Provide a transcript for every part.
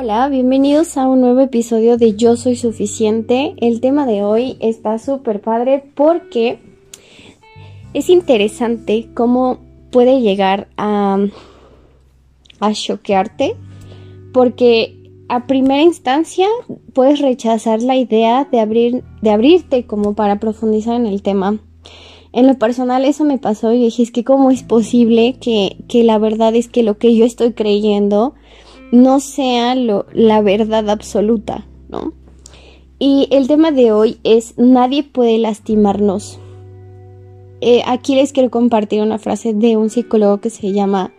Hola, bienvenidos a un nuevo episodio de Yo Soy Suficiente. El tema de hoy está súper padre porque es interesante cómo puede llegar a, a choquearte porque a primera instancia puedes rechazar la idea de, abrir, de abrirte como para profundizar en el tema. En lo personal eso me pasó y dije, es que cómo es posible que, que la verdad es que lo que yo estoy creyendo no sea la verdad absoluta, ¿no? Y el tema de hoy es nadie puede lastimarnos. Eh, aquí les quiero compartir una frase de un psicólogo que se llama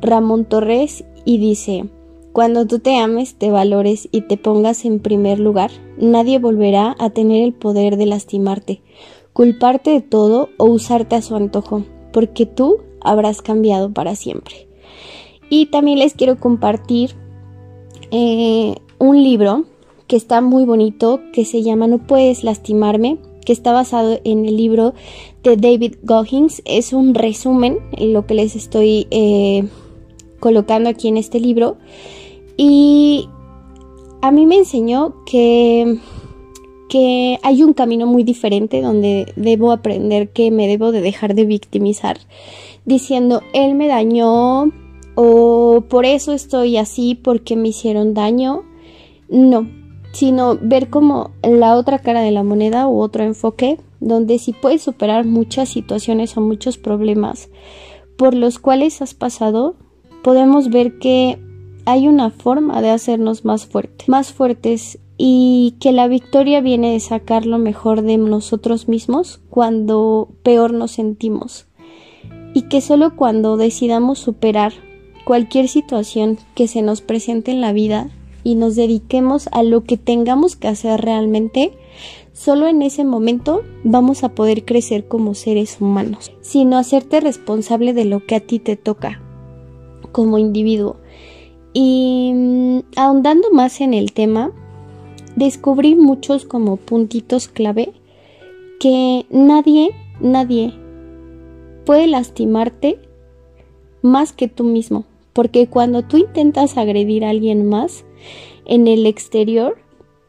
Ramón Torres y dice, cuando tú te ames, te valores y te pongas en primer lugar, nadie volverá a tener el poder de lastimarte, culparte de todo o usarte a su antojo, porque tú habrás cambiado para siempre. Y también les quiero compartir eh, un libro que está muy bonito, que se llama No puedes lastimarme, que está basado en el libro de David Goggins. Es un resumen, en lo que les estoy eh, colocando aquí en este libro. Y a mí me enseñó que, que hay un camino muy diferente donde debo aprender que me debo de dejar de victimizar, diciendo, él me dañó, o por eso estoy así porque me hicieron daño. No, sino ver como la otra cara de la moneda u otro enfoque donde si puedes superar muchas situaciones o muchos problemas por los cuales has pasado, podemos ver que hay una forma de hacernos más fuertes, más fuertes y que la victoria viene de sacar lo mejor de nosotros mismos cuando peor nos sentimos y que solo cuando decidamos superar cualquier situación que se nos presente en la vida y nos dediquemos a lo que tengamos que hacer realmente, solo en ese momento vamos a poder crecer como seres humanos, sino hacerte responsable de lo que a ti te toca como individuo. Y mm, ahondando más en el tema, descubrí muchos como puntitos clave que nadie, nadie puede lastimarte más que tú mismo. Porque cuando tú intentas agredir a alguien más en el exterior,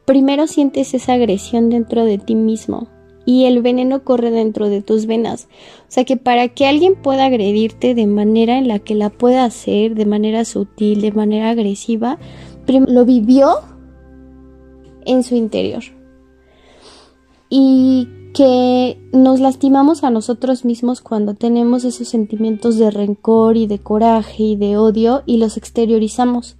primero sientes esa agresión dentro de ti mismo y el veneno corre dentro de tus venas. O sea que para que alguien pueda agredirte de manera en la que la pueda hacer, de manera sutil, de manera agresiva, lo vivió en su interior. Y que nos lastimamos a nosotros mismos cuando tenemos esos sentimientos de rencor y de coraje y de odio y los exteriorizamos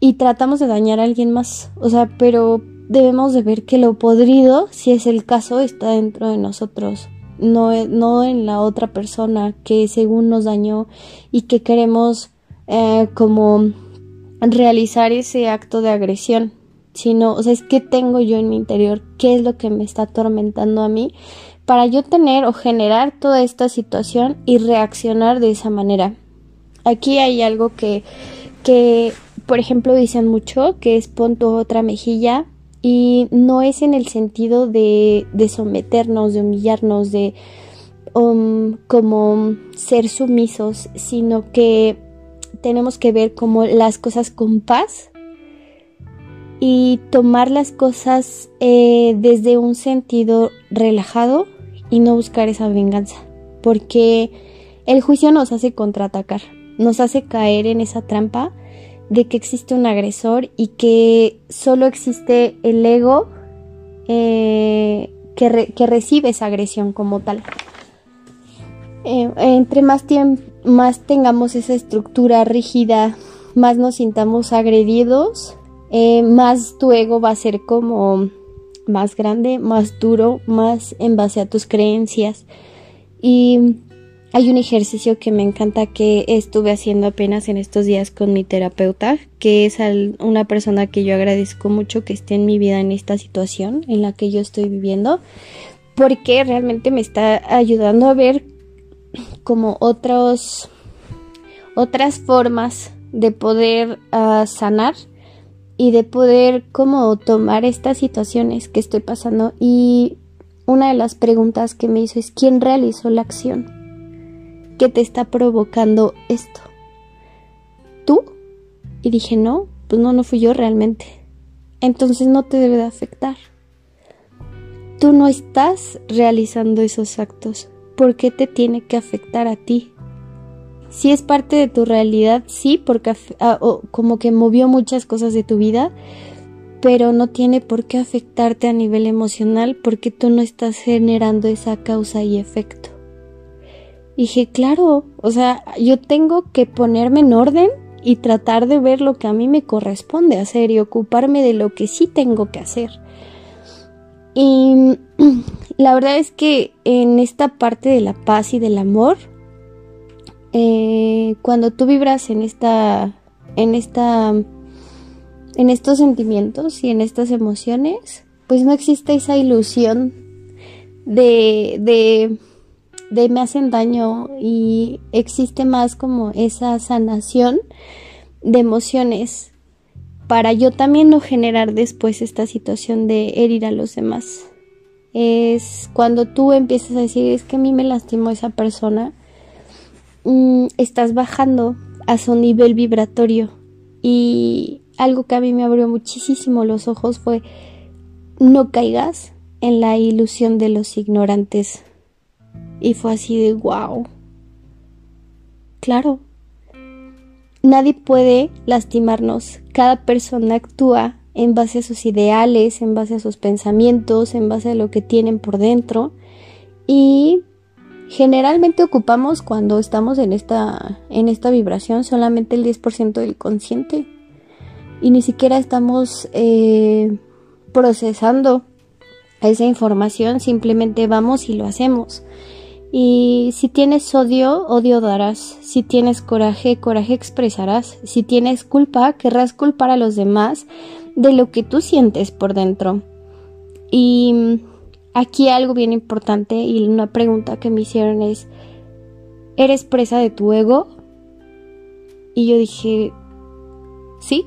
y tratamos de dañar a alguien más. O sea, pero debemos de ver que lo podrido, si es el caso, está dentro de nosotros, no, no en la otra persona que según nos dañó y que queremos eh, como realizar ese acto de agresión sino, o sea, es que tengo yo en mi interior, qué es lo que me está atormentando a mí, para yo tener o generar toda esta situación y reaccionar de esa manera. Aquí hay algo que, que por ejemplo, dicen mucho, que es pon tu otra mejilla, y no es en el sentido de, de someternos, de humillarnos, de um, como ser sumisos, sino que tenemos que ver como las cosas con paz y tomar las cosas eh, desde un sentido relajado y no buscar esa venganza, porque el juicio nos hace contraatacar, nos hace caer en esa trampa de que existe un agresor y que solo existe el ego eh, que, recibe esa agresión como tal. Eh, entre más, más tengamos esa estructura rígida, más nos sintamos agredidos, eh, más tu ego va a ser como más grande, más duro, más en base a tus creencias. Y hay un ejercicio que me encanta que estuve haciendo apenas en estos días con mi terapeuta, que es una persona que yo agradezco mucho que esté en mi vida en esta situación en la que yo estoy viviendo, porque realmente me está ayudando a ver como otros otras formas de poder ah, sanar y de poder como tomar estas situaciones que estoy pasando y una de las preguntas que me hizo es ¿quién realizó la acción que te está provocando esto? ¿Tú? Y dije no, pues no, no fui yo realmente. Entonces no te debe de afectar. Tú no estás realizando esos actos. ¿Por qué te tiene que afectar a ti? Si es parte de tu realidad, sí, porque ah, como que movió muchas cosas de tu vida, pero no tiene por qué afectarte a nivel emocional porque tú no estás generando esa causa y efecto. Dije, claro, o sea, yo tengo que ponerme en orden y tratar de ver lo que a mí me corresponde hacer y ocuparme de lo que sí tengo que hacer. Y la verdad es que en esta parte de la paz y del amor, eh, cuando tú vibras en esta, en esta, en estos sentimientos y en estas emociones, pues no existe esa ilusión de, de, de me hacen daño y existe más como esa sanación de emociones para yo también no generar después esta situación de herir a los demás. Es cuando tú empiezas a decir es que a mí me lastimó esa persona, mm, estás bajando a su nivel vibratorio y algo que a mí me abrió muchísimo los ojos fue no caigas en la ilusión de los ignorantes. Y fue así de wow. Claro, Nadie puede lastimarnos. Cada persona actúa en base a sus ideales, en base a sus pensamientos, en base a lo que tienen por dentro. Y generalmente ocupamos cuando estamos en esta, en esta vibración solamente el 10% del consciente. Y ni siquiera estamos eh, procesando esa información, simplemente vamos y lo hacemos. Y si tienes odio, odio darás. Si tienes coraje, coraje expresarás. Si tienes culpa, querrás culpar a los demás de lo que tú sientes por dentro. Y aquí algo bien importante y una pregunta que me hicieron es, ¿eres presa de tu ego? Y yo dije, sí,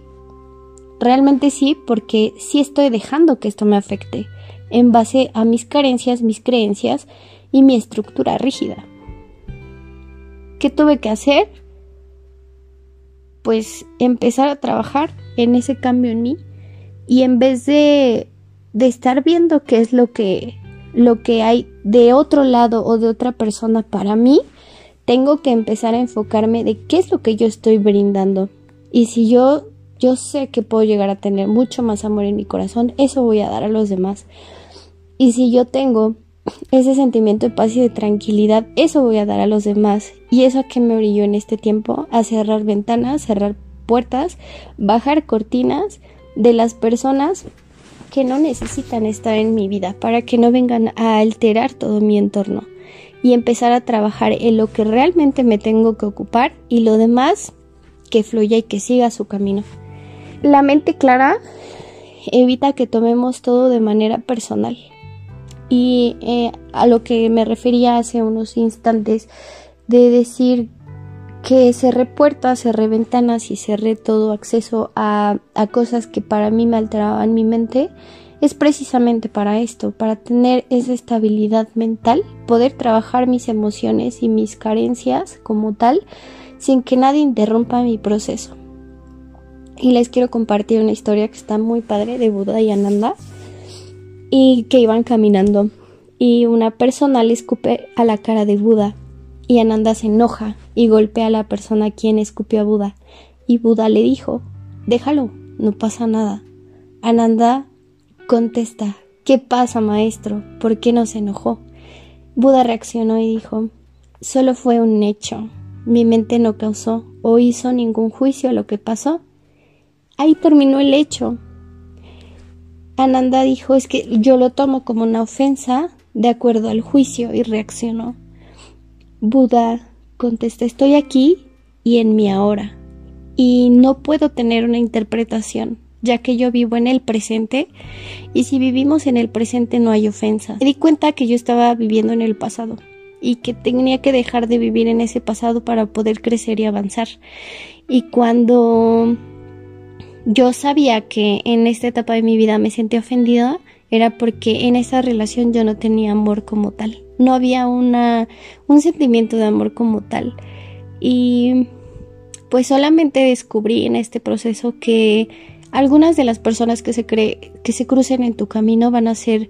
realmente sí, porque sí estoy dejando que esto me afecte en base a mis carencias, mis creencias y mi estructura rígida. ¿Qué tuve que hacer? Pues empezar a trabajar en ese cambio en mí y en vez de, de estar viendo qué es lo que, lo que hay de otro lado o de otra persona para mí, tengo que empezar a enfocarme de qué es lo que yo estoy brindando. Y si yo, yo sé que puedo llegar a tener mucho más amor en mi corazón, eso voy a dar a los demás. Y si yo tengo ese sentimiento de paz y de tranquilidad, eso voy a dar a los demás. Y eso a que me brilló en este tiempo, a cerrar ventanas, cerrar puertas, bajar cortinas de las personas que no necesitan estar en mi vida para que no vengan a alterar todo mi entorno y empezar a trabajar en lo que realmente me tengo que ocupar y lo demás que fluya y que siga su camino. La mente clara evita que tomemos todo de manera personal y eh, a lo que me refería hace unos instantes de decir que cerré puertas, cerré ventanas y cerré todo acceso a, cosas que para mí me alteraban mi mente, es precisamente para esto, para tener esa estabilidad mental, poder trabajar mis emociones y mis carencias como tal, sin que nadie interrumpa mi proceso. Y les quiero compartir una historia que está muy padre de Buda y Ananda y que iban caminando y una persona le escupe a la cara de Buda y Ananda se enoja y golpea a la persona quien escupió a Buda y Buda le dijo déjalo, no pasa nada. Ananda contesta ¿Qué pasa, maestro? ¿Por qué no se enojó? Buda reaccionó y dijo Solo fue un hecho. Mi mente no causó o hizo ningún juicio a lo que pasó. Ahí terminó el hecho. Ananda dijo es que yo lo tomo como una ofensa de acuerdo al juicio y reaccionó. Buda contesta estoy aquí y en mi ahora y no puedo tener una interpretación ya que yo vivo en el presente y si vivimos en el presente no hay ofensa. Me di cuenta que yo estaba viviendo en el pasado y que tenía que dejar de vivir en ese pasado para poder crecer y avanzar. Y cuando yo sabía que en esta etapa de mi vida me sentía ofendida, era porque en esa relación yo no tenía amor como tal. No había una, un sentimiento de amor como tal. Y pues solamente descubrí en este proceso que algunas de las personas que se cree que se crucen en tu camino van a ser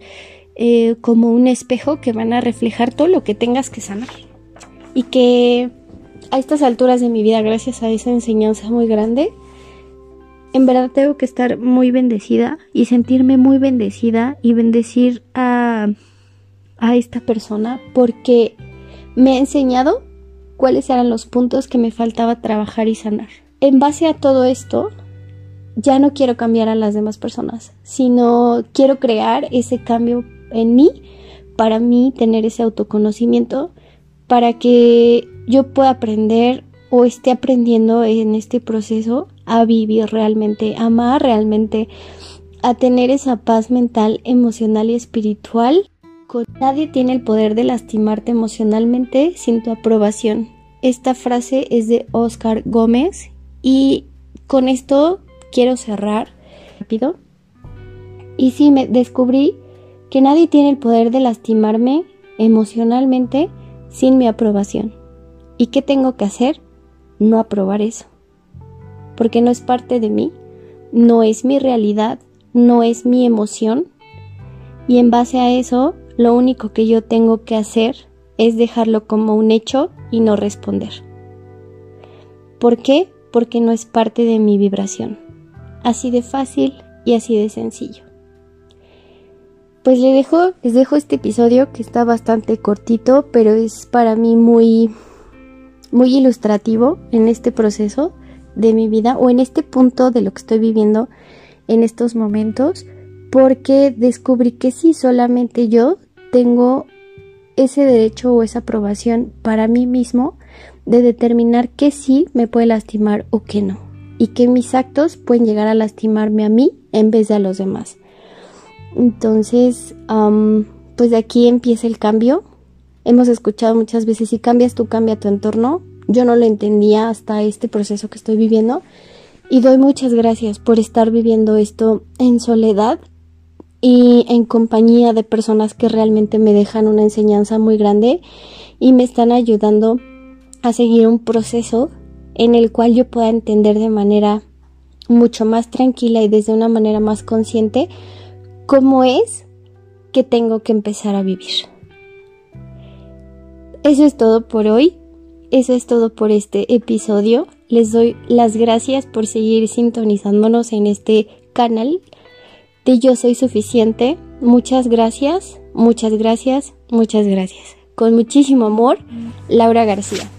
eh, como un espejo que van a reflejar todo lo que tengas que sanar y que a estas alturas de mi vida gracias a esa enseñanza muy grande en verdad tengo que estar muy bendecida y sentirme muy bendecida y bendecir a, a esta persona porque me ha enseñado cuáles eran los puntos que me faltaba trabajar y sanar. En base a todo esto, ya no quiero cambiar a las demás personas, sino quiero crear ese cambio en mí, para mí tener ese autoconocimiento, para que yo pueda aprender o esté aprendiendo en este proceso a vivir realmente, a amar realmente, a tener esa paz mental, emocional y espiritual. Nadie tiene el poder de lastimarte emocionalmente sin tu aprobación. Esta frase es de Oscar Gómez y con esto quiero cerrar rápido. Y sí, me descubrí que nadie tiene el poder de lastimarme emocionalmente sin mi aprobación. ¿Y qué tengo que hacer? No aprobar eso. Porque no es parte de mí, no es mi realidad, no es mi emoción. Y en base a eso, lo único que yo tengo que hacer es dejarlo como un hecho y no responder. ¿Por qué? Porque no es parte de mi vibración. Así de fácil y así de sencillo. Pues les dejo, les dejo este episodio que está bastante cortito, pero es para mí muy muy ilustrativo en este proceso de mi vida o en este punto de lo que estoy viviendo en estos momentos porque descubrí que sí, solamente yo tengo ese derecho o esa aprobación para mí mismo de determinar que sí me puede lastimar o que no y que mis actos pueden llegar a lastimarme a mí en vez de a los demás. Entonces, pues de aquí empieza el cambio hemos escuchado muchas veces, si cambias tú, cambia tu entorno. Yo no lo entendía hasta este proceso que estoy viviendo y doy muchas gracias por estar viviendo esto en soledad y en compañía de personas que realmente me dejan una enseñanza muy grande y me están ayudando a seguir un proceso en el cual yo pueda entender de manera mucho más tranquila y desde una manera más consciente cómo es que tengo que empezar a vivir. Eso es todo por hoy. Eso es todo por este episodio. Les doy las gracias por seguir sintonizándonos en este canal de Yo Soy Suficiente. Muchas gracias, muchas gracias, muchas gracias. Con muchísimo amor, Laura García.